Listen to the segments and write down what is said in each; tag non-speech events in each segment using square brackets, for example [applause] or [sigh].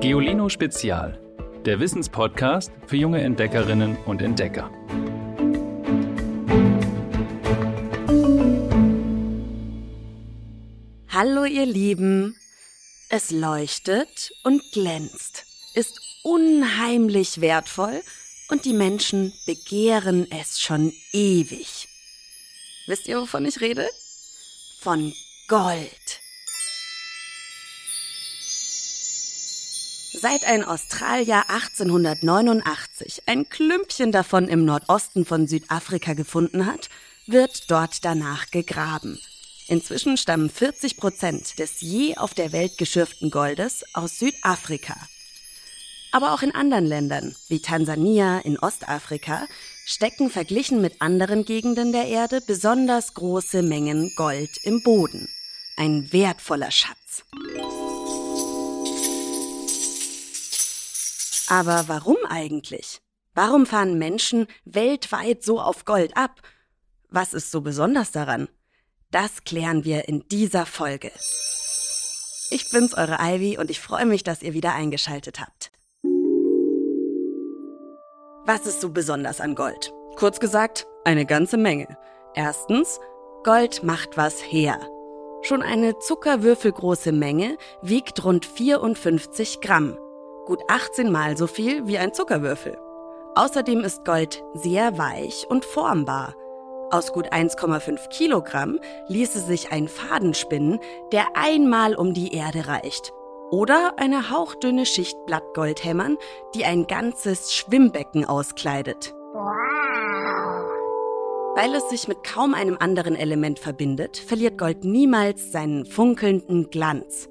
Geolino Spezial, der Wissenspodcast für junge Entdeckerinnen und Entdecker. Hallo ihr Lieben, es leuchtet und glänzt, ist unheimlich wertvoll und die Menschen begehren es schon ewig. Wisst ihr, wovon ich rede? Von Gold. Seit ein Australier 1889 ein Klümpchen davon im Nordosten von Südafrika gefunden hat, wird dort danach gegraben. Inzwischen stammen 40 Prozent des je auf der Welt geschürften Goldes aus Südafrika. Aber auch in anderen Ländern, wie Tansania in Ostafrika, stecken verglichen mit anderen Gegenden der Erde besonders große Mengen Gold im Boden. Ein wertvoller Schatz. Aber warum eigentlich? Warum fahren Menschen weltweit so auf Gold ab? Was ist so besonders daran? Das klären wir in dieser Folge. Ich bin's, eure Ivy, und ich freue mich, dass ihr wieder eingeschaltet habt. Was ist so besonders an Gold? Kurz gesagt, eine ganze Menge. Erstens, Gold macht was her. Schon eine zuckerwürfelgroße Menge wiegt rund 54 Gramm gut 18 mal so viel wie ein Zuckerwürfel. Außerdem ist Gold sehr weich und formbar. Aus gut 1,5 Kilogramm ließe sich ein Faden spinnen, der einmal um die Erde reicht. Oder eine hauchdünne Schicht Blattgold hämmern, die ein ganzes Schwimmbecken auskleidet. Weil es sich mit kaum einem anderen Element verbindet, verliert Gold niemals seinen funkelnden Glanz.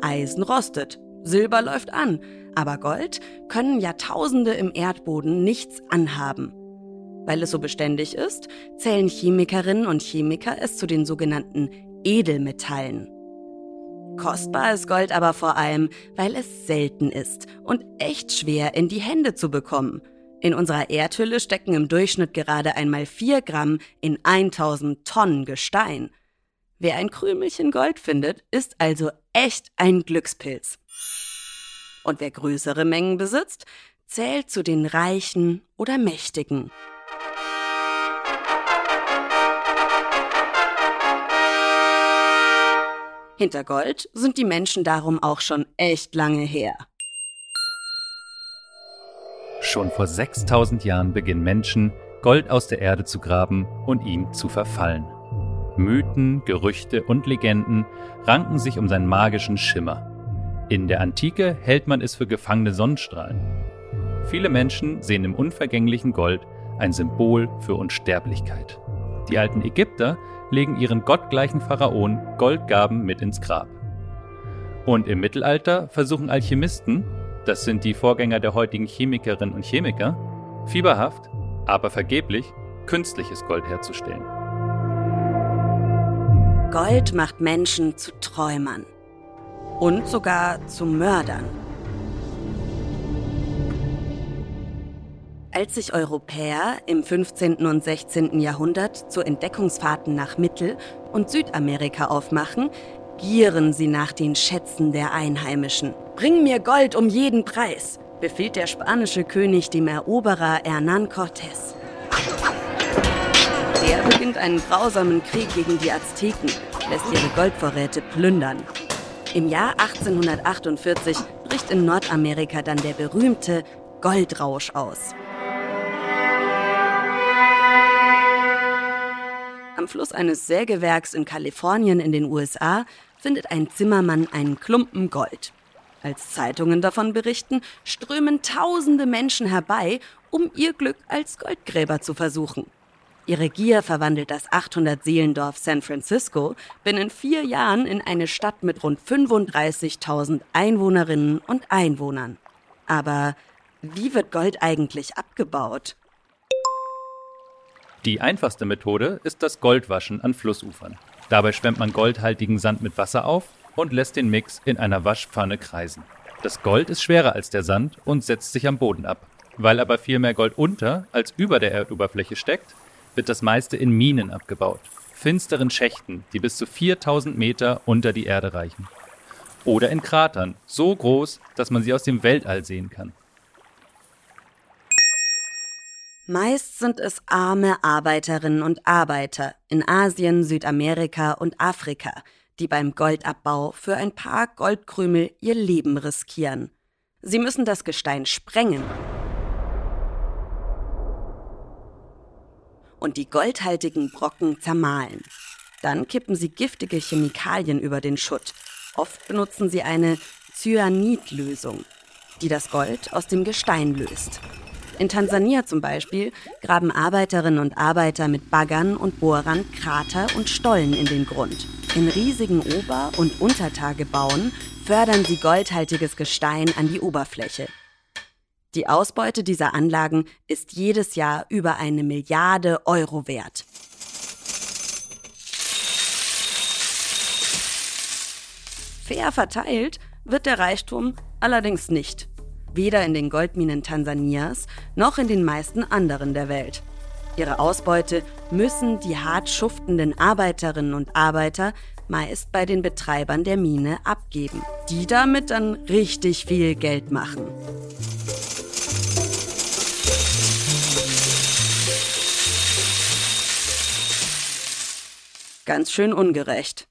Eisen rostet, Silber läuft an, aber Gold können Jahrtausende im Erdboden nichts anhaben. Weil es so beständig ist, zählen Chemikerinnen und Chemiker es zu den sogenannten Edelmetallen. Kostbar ist Gold aber vor allem, weil es selten ist und echt schwer in die Hände zu bekommen. In unserer Erdhülle stecken im Durchschnitt gerade einmal 4 Gramm in 1000 Tonnen Gestein. Wer ein Krümelchen Gold findet, ist also echt ein Glückspilz. Und wer größere Mengen besitzt, zählt zu den Reichen oder Mächtigen. Hinter Gold sind die Menschen darum auch schon echt lange her. Schon vor 6000 Jahren beginnen Menschen, Gold aus der Erde zu graben und ihm zu verfallen. Mythen, Gerüchte und Legenden ranken sich um seinen magischen Schimmer. In der Antike hält man es für gefangene Sonnenstrahlen. Viele Menschen sehen im unvergänglichen Gold ein Symbol für Unsterblichkeit. Die alten Ägypter legen ihren gottgleichen Pharaonen Goldgaben mit ins Grab. Und im Mittelalter versuchen Alchemisten, das sind die Vorgänger der heutigen Chemikerinnen und Chemiker, fieberhaft, aber vergeblich, künstliches Gold herzustellen. Gold macht Menschen zu Träumern und sogar zu Mördern. Als sich Europäer im 15. und 16. Jahrhundert zu Entdeckungsfahrten nach Mittel- und Südamerika aufmachen, gieren sie nach den Schätzen der Einheimischen. Bring mir Gold um jeden Preis, befiehlt der spanische König dem Eroberer Hernán Cortés. Der beginnt einen grausamen Krieg gegen die Azteken, lässt ihre Goldvorräte plündern. Im Jahr 1848 bricht in Nordamerika dann der berühmte Goldrausch aus. Am Fluss eines Sägewerks in Kalifornien in den USA findet ein Zimmermann einen Klumpen Gold. Als Zeitungen davon berichten, strömen tausende Menschen herbei, um ihr Glück als Goldgräber zu versuchen. Ihre Gier verwandelt das 800-Seelendorf San Francisco binnen vier Jahren in eine Stadt mit rund 35.000 Einwohnerinnen und Einwohnern. Aber wie wird Gold eigentlich abgebaut? Die einfachste Methode ist das Goldwaschen an Flussufern. Dabei schwemmt man goldhaltigen Sand mit Wasser auf und lässt den Mix in einer Waschpfanne kreisen. Das Gold ist schwerer als der Sand und setzt sich am Boden ab. Weil aber viel mehr Gold unter als über der Erdoberfläche steckt, wird das meiste in Minen abgebaut. Finsteren Schächten, die bis zu 4000 Meter unter die Erde reichen. oder in Kratern, so groß, dass man sie aus dem Weltall sehen kann. Meist sind es arme Arbeiterinnen und Arbeiter in Asien, Südamerika und Afrika, die beim Goldabbau für ein paar Goldkrümel ihr Leben riskieren. Sie müssen das Gestein sprengen. Und die goldhaltigen Brocken zermahlen. Dann kippen sie giftige Chemikalien über den Schutt. Oft benutzen sie eine Cyanidlösung, die das Gold aus dem Gestein löst. In Tansania zum Beispiel graben Arbeiterinnen und Arbeiter mit Baggern und Bohrern Krater und Stollen in den Grund. In riesigen Ober- und Untertagebauen fördern sie goldhaltiges Gestein an die Oberfläche. Die Ausbeute dieser Anlagen ist jedes Jahr über eine Milliarde Euro wert. Fair verteilt wird der Reichtum allerdings nicht weder in den Goldminen Tansanias noch in den meisten anderen der Welt. Ihre Ausbeute müssen die hart schuftenden Arbeiterinnen und Arbeiter meist bei den Betreibern der Mine abgeben, die damit dann richtig viel Geld machen. Ganz schön ungerecht.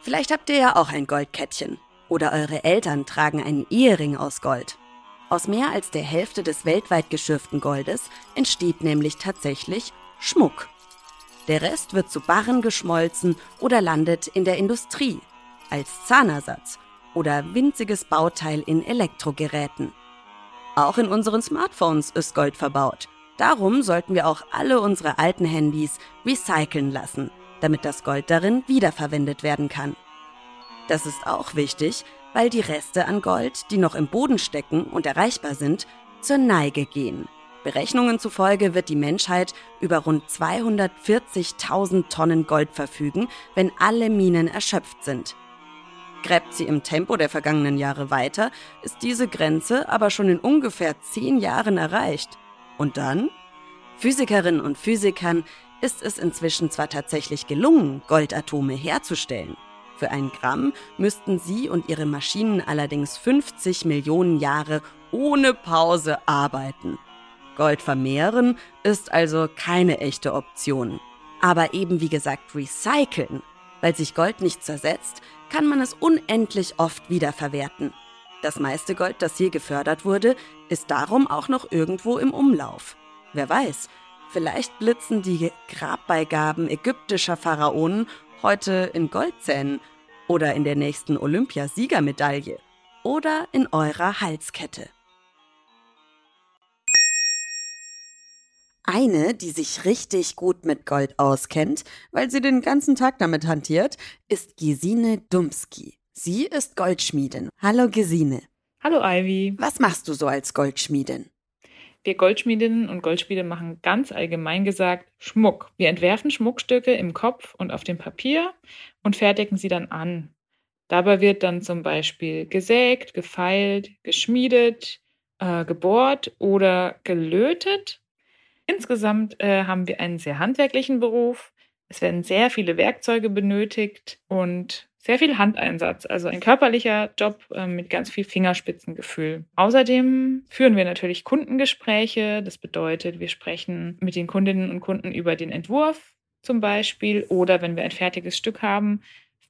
Vielleicht habt ihr ja auch ein Goldkettchen. Oder eure Eltern tragen einen Ehering aus Gold. Aus mehr als der Hälfte des weltweit geschürften Goldes entsteht nämlich tatsächlich Schmuck. Der Rest wird zu Barren geschmolzen oder landet in der Industrie als Zahnersatz oder winziges Bauteil in Elektrogeräten. Auch in unseren Smartphones ist Gold verbaut. Darum sollten wir auch alle unsere alten Handys recyceln lassen, damit das Gold darin wiederverwendet werden kann. Das ist auch wichtig, weil die Reste an Gold, die noch im Boden stecken und erreichbar sind, zur Neige gehen. Berechnungen zufolge wird die Menschheit über rund 240.000 Tonnen Gold verfügen, wenn alle Minen erschöpft sind. Gräbt sie im Tempo der vergangenen Jahre weiter, ist diese Grenze aber schon in ungefähr zehn Jahren erreicht. Und dann? Physikerinnen und Physikern ist es inzwischen zwar tatsächlich gelungen, Goldatome herzustellen, für ein Gramm müssten sie und ihre Maschinen allerdings 50 Millionen Jahre ohne Pause arbeiten. Gold vermehren ist also keine echte Option. Aber eben wie gesagt recyceln. Weil sich Gold nicht zersetzt, kann man es unendlich oft wiederverwerten. Das meiste Gold, das je gefördert wurde, ist darum auch noch irgendwo im Umlauf. Wer weiß, vielleicht blitzen die Grabbeigaben ägyptischer Pharaonen heute in Goldzähnen oder in der nächsten Olympiasiegermedaille oder in eurer Halskette. Eine, die sich richtig gut mit Gold auskennt, weil sie den ganzen Tag damit hantiert, ist Gesine Dumski. Sie ist Goldschmiedin. Hallo Gesine. Hallo Ivy. Was machst du so als Goldschmiedin? Wir Goldschmiedinnen und Goldschmiede machen ganz allgemein gesagt Schmuck. Wir entwerfen Schmuckstücke im Kopf und auf dem Papier und fertigen sie dann an. Dabei wird dann zum Beispiel gesägt, gefeilt, geschmiedet, äh, gebohrt oder gelötet. Insgesamt äh, haben wir einen sehr handwerklichen Beruf. Es werden sehr viele Werkzeuge benötigt und sehr viel Handeinsatz, also ein körperlicher Job äh, mit ganz viel Fingerspitzengefühl. Außerdem führen wir natürlich Kundengespräche. Das bedeutet, wir sprechen mit den Kundinnen und Kunden über den Entwurf zum Beispiel oder wenn wir ein fertiges Stück haben,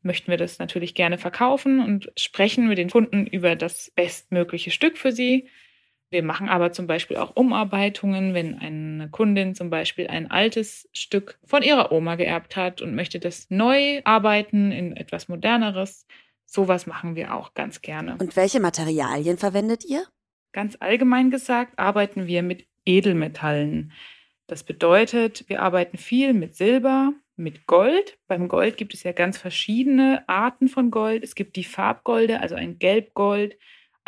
möchten wir das natürlich gerne verkaufen und sprechen mit den Kunden über das bestmögliche Stück für sie. Wir machen aber zum Beispiel auch Umarbeitungen, wenn eine Kundin zum Beispiel ein altes Stück von ihrer Oma geerbt hat und möchte das neu arbeiten in etwas moderneres. Sowas machen wir auch ganz gerne. Und welche Materialien verwendet ihr? Ganz allgemein gesagt arbeiten wir mit Edelmetallen. Das bedeutet, wir arbeiten viel mit Silber, mit Gold. Beim Gold gibt es ja ganz verschiedene Arten von Gold. Es gibt die Farbgolde, also ein Gelbgold,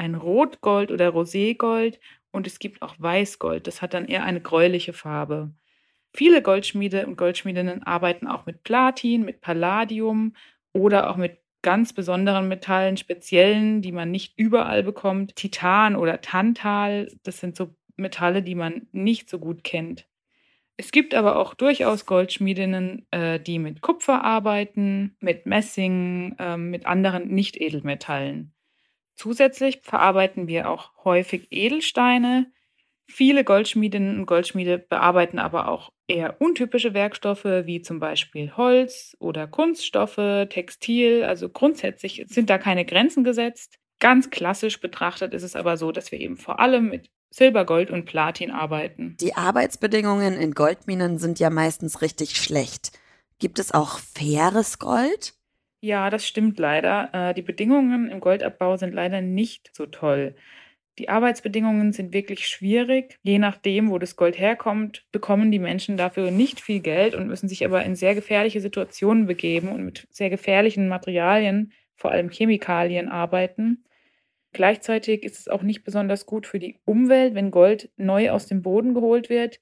ein Rotgold oder Roségold und es gibt auch Weißgold. Das hat dann eher eine gräuliche Farbe. Viele Goldschmiede und Goldschmiedinnen arbeiten auch mit Platin, mit Palladium oder auch mit ganz besonderen Metallen, speziellen, die man nicht überall bekommt. Titan oder Tantal, das sind so Metalle, die man nicht so gut kennt. Es gibt aber auch durchaus Goldschmiedinnen, äh, die mit Kupfer arbeiten, mit Messing, äh, mit anderen Nicht-Edelmetallen. Zusätzlich verarbeiten wir auch häufig Edelsteine. Viele Goldschmiedinnen und Goldschmiede bearbeiten aber auch eher untypische Werkstoffe wie zum Beispiel Holz oder Kunststoffe, Textil. Also grundsätzlich sind da keine Grenzen gesetzt. Ganz klassisch betrachtet ist es aber so, dass wir eben vor allem mit Silber, Gold und Platin arbeiten. Die Arbeitsbedingungen in Goldminen sind ja meistens richtig schlecht. Gibt es auch faires Gold? Ja, das stimmt leider. Äh, die Bedingungen im Goldabbau sind leider nicht so toll. Die Arbeitsbedingungen sind wirklich schwierig. Je nachdem, wo das Gold herkommt, bekommen die Menschen dafür nicht viel Geld und müssen sich aber in sehr gefährliche Situationen begeben und mit sehr gefährlichen Materialien, vor allem Chemikalien, arbeiten. Gleichzeitig ist es auch nicht besonders gut für die Umwelt, wenn Gold neu aus dem Boden geholt wird,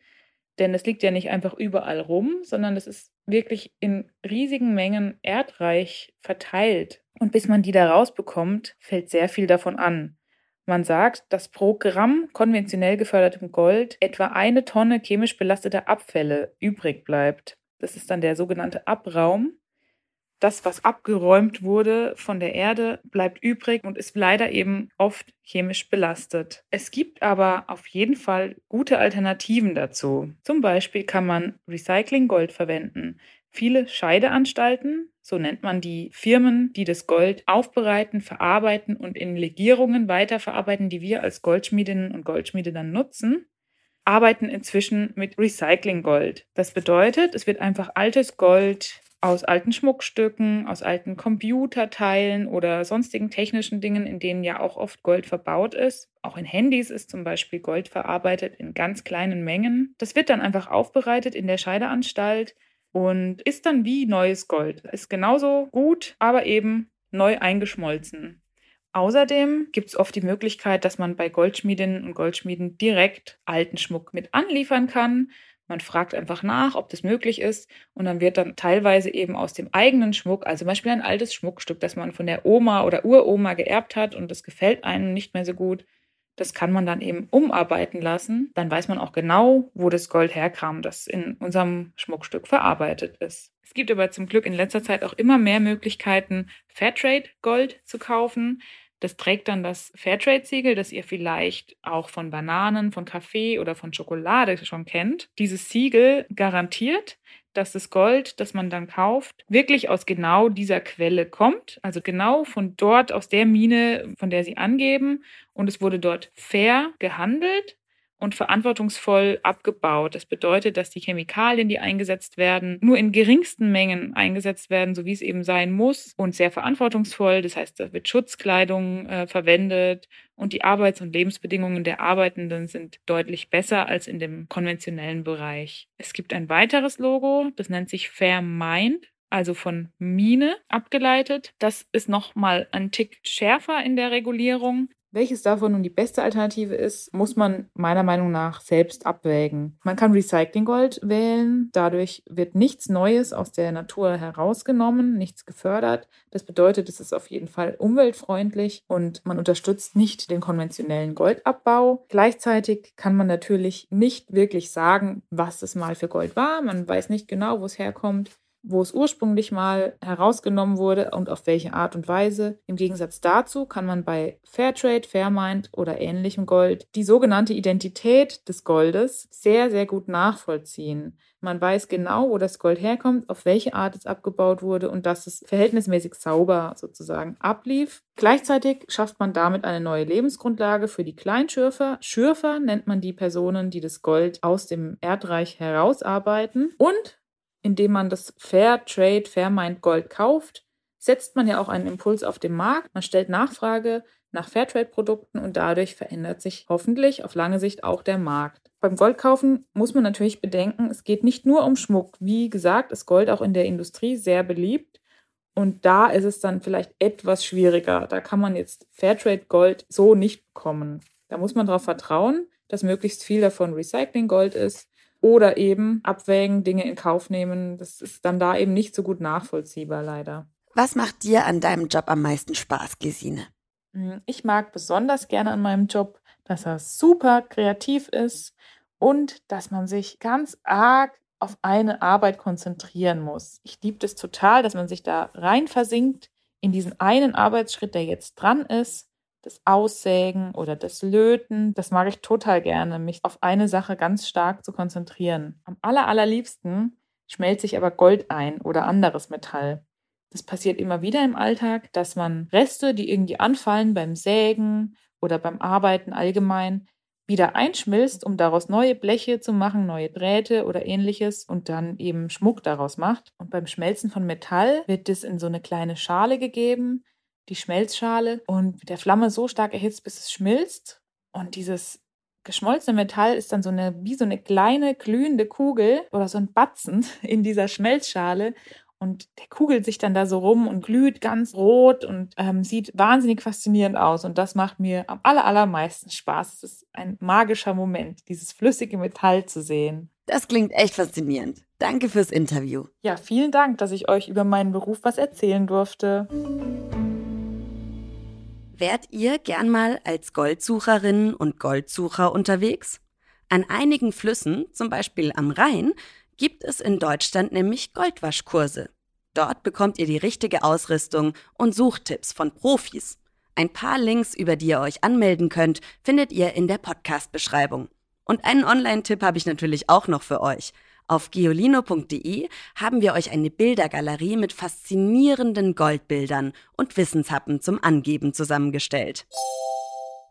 denn es liegt ja nicht einfach überall rum, sondern es ist wirklich in riesigen Mengen erdreich verteilt. Und bis man die da rausbekommt, fällt sehr viel davon an. Man sagt, dass pro Gramm konventionell gefördertem Gold etwa eine Tonne chemisch belasteter Abfälle übrig bleibt. Das ist dann der sogenannte Abraum das, was abgeräumt wurde von der Erde, bleibt übrig und ist leider eben oft chemisch belastet. Es gibt aber auf jeden Fall gute Alternativen dazu. Zum Beispiel kann man Recycling-Gold verwenden. Viele Scheideanstalten, so nennt man die Firmen, die das Gold aufbereiten, verarbeiten und in Legierungen weiterverarbeiten, die wir als Goldschmiedinnen und Goldschmiede dann nutzen, arbeiten inzwischen mit Recycling-Gold. Das bedeutet, es wird einfach altes Gold aus alten Schmuckstücken, aus alten Computerteilen oder sonstigen technischen Dingen, in denen ja auch oft Gold verbaut ist. Auch in Handys ist zum Beispiel Gold verarbeitet in ganz kleinen Mengen. Das wird dann einfach aufbereitet in der Scheideanstalt und ist dann wie neues Gold. Ist genauso gut, aber eben neu eingeschmolzen. Außerdem gibt es oft die Möglichkeit, dass man bei Goldschmiedinnen und Goldschmieden direkt alten Schmuck mit anliefern kann. Man fragt einfach nach, ob das möglich ist und dann wird dann teilweise eben aus dem eigenen Schmuck, also zum Beispiel ein altes Schmuckstück, das man von der Oma oder Uroma geerbt hat und das gefällt einem nicht mehr so gut, das kann man dann eben umarbeiten lassen. Dann weiß man auch genau, wo das Gold herkam, das in unserem Schmuckstück verarbeitet ist. Es gibt aber zum Glück in letzter Zeit auch immer mehr Möglichkeiten, Fairtrade Gold zu kaufen. Das trägt dann das Fairtrade-Siegel, das ihr vielleicht auch von Bananen, von Kaffee oder von Schokolade schon kennt. Dieses Siegel garantiert, dass das Gold, das man dann kauft, wirklich aus genau dieser Quelle kommt. Also genau von dort, aus der Mine, von der sie angeben. Und es wurde dort fair gehandelt und verantwortungsvoll abgebaut. Das bedeutet, dass die Chemikalien, die eingesetzt werden, nur in geringsten Mengen eingesetzt werden, so wie es eben sein muss und sehr verantwortungsvoll. Das heißt, da wird Schutzkleidung äh, verwendet und die Arbeits- und Lebensbedingungen der Arbeitenden sind deutlich besser als in dem konventionellen Bereich. Es gibt ein weiteres Logo, das nennt sich Fair Mind also von Mine abgeleitet. Das ist nochmal ein Tick schärfer in der Regulierung. Welches davon nun die beste Alternative ist, muss man meiner Meinung nach selbst abwägen. Man kann Recyclinggold wählen, dadurch wird nichts Neues aus der Natur herausgenommen, nichts gefördert. Das bedeutet, es ist auf jeden Fall umweltfreundlich und man unterstützt nicht den konventionellen Goldabbau. Gleichzeitig kann man natürlich nicht wirklich sagen, was es mal für Gold war. Man weiß nicht genau, wo es herkommt wo es ursprünglich mal herausgenommen wurde und auf welche Art und Weise. Im Gegensatz dazu kann man bei Fairtrade, Fairmind oder ähnlichem Gold die sogenannte Identität des Goldes sehr, sehr gut nachvollziehen. Man weiß genau, wo das Gold herkommt, auf welche Art es abgebaut wurde und dass es verhältnismäßig sauber sozusagen ablief. Gleichzeitig schafft man damit eine neue Lebensgrundlage für die Kleinschürfer. Schürfer nennt man die Personen, die das Gold aus dem Erdreich herausarbeiten. Und indem man das Fair Trade, Fair Mind Gold kauft, setzt man ja auch einen Impuls auf den Markt. Man stellt Nachfrage nach Fairtrade-Produkten und dadurch verändert sich hoffentlich auf lange Sicht auch der Markt. Beim Goldkaufen muss man natürlich bedenken, es geht nicht nur um Schmuck. Wie gesagt, ist Gold auch in der Industrie sehr beliebt. Und da ist es dann vielleicht etwas schwieriger. Da kann man jetzt Fairtrade-Gold so nicht bekommen. Da muss man darauf vertrauen, dass möglichst viel davon Recycling-Gold ist oder eben abwägen, Dinge in Kauf nehmen. Das ist dann da eben nicht so gut nachvollziehbar, leider. Was macht dir an deinem Job am meisten Spaß, Gesine? Hm, ich mag besonders gerne an meinem Job, dass er super kreativ ist und dass man sich ganz arg auf eine Arbeit konzentrieren muss. Ich liebe das total, dass man sich da rein versinkt in diesen einen Arbeitsschritt, der jetzt dran ist, das Aussägen oder das Löten. Das mag ich total gerne, mich auf eine Sache ganz stark zu konzentrieren. Am aller, allerliebsten schmelze ich aber Gold ein oder anderes Metall. Das passiert immer wieder im Alltag, dass man Reste, die irgendwie anfallen beim Sägen oder beim Arbeiten allgemein, wieder einschmilzt, um daraus neue Bleche zu machen, neue Drähte oder ähnliches und dann eben Schmuck daraus macht. Und beim Schmelzen von Metall wird es in so eine kleine Schale gegeben, die Schmelzschale, und mit der Flamme so stark erhitzt, bis es schmilzt. Und dieses geschmolzene Metall ist dann so eine, wie so eine kleine glühende Kugel oder so ein Batzen [laughs] in dieser Schmelzschale. Und der kugelt sich dann da so rum und glüht ganz rot und ähm, sieht wahnsinnig faszinierend aus. Und das macht mir am aller, allermeisten Spaß. Es ist ein magischer Moment, dieses flüssige Metall zu sehen. Das klingt echt faszinierend. Danke fürs Interview. Ja, vielen Dank, dass ich euch über meinen Beruf was erzählen durfte. Wärt ihr gern mal als Goldsucherinnen und Goldsucher unterwegs? An einigen Flüssen, zum Beispiel am Rhein, gibt es in Deutschland nämlich Goldwaschkurse. Dort bekommt ihr die richtige Ausrüstung und Suchtipps von Profis. Ein paar Links, über die ihr euch anmelden könnt, findet ihr in der Podcast-Beschreibung. Und einen Online-Tipp habe ich natürlich auch noch für euch. Auf geolino.de haben wir euch eine Bildergalerie mit faszinierenden Goldbildern und Wissenshappen zum Angeben zusammengestellt.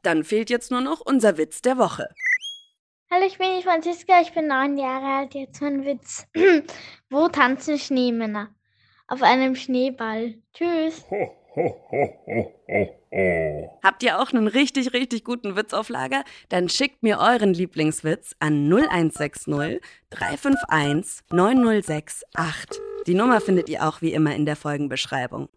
Dann fehlt jetzt nur noch unser Witz der Woche. Hallo, ich bin die Franziska, ich bin neun Jahre alt. Jetzt mein Witz. [clears throat] Wo tanzen Schneemänner? Auf einem Schneeball. Tschüss. Habt ihr auch einen richtig, richtig guten Witz auf Lager? Dann schickt mir euren Lieblingswitz an 0160 351 9068. Die Nummer findet ihr auch wie immer in der Folgenbeschreibung.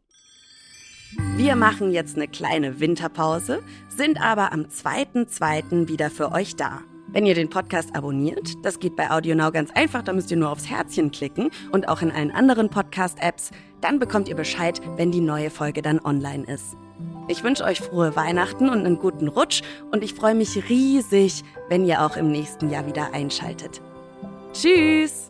Wir machen jetzt eine kleine Winterpause, sind aber am 2.2. wieder für euch da. Wenn ihr den Podcast abonniert, das geht bei AudioNow ganz einfach, da müsst ihr nur aufs Herzchen klicken und auch in allen anderen Podcast-Apps, dann bekommt ihr Bescheid, wenn die neue Folge dann online ist. Ich wünsche euch frohe Weihnachten und einen guten Rutsch und ich freue mich riesig, wenn ihr auch im nächsten Jahr wieder einschaltet. Tschüss!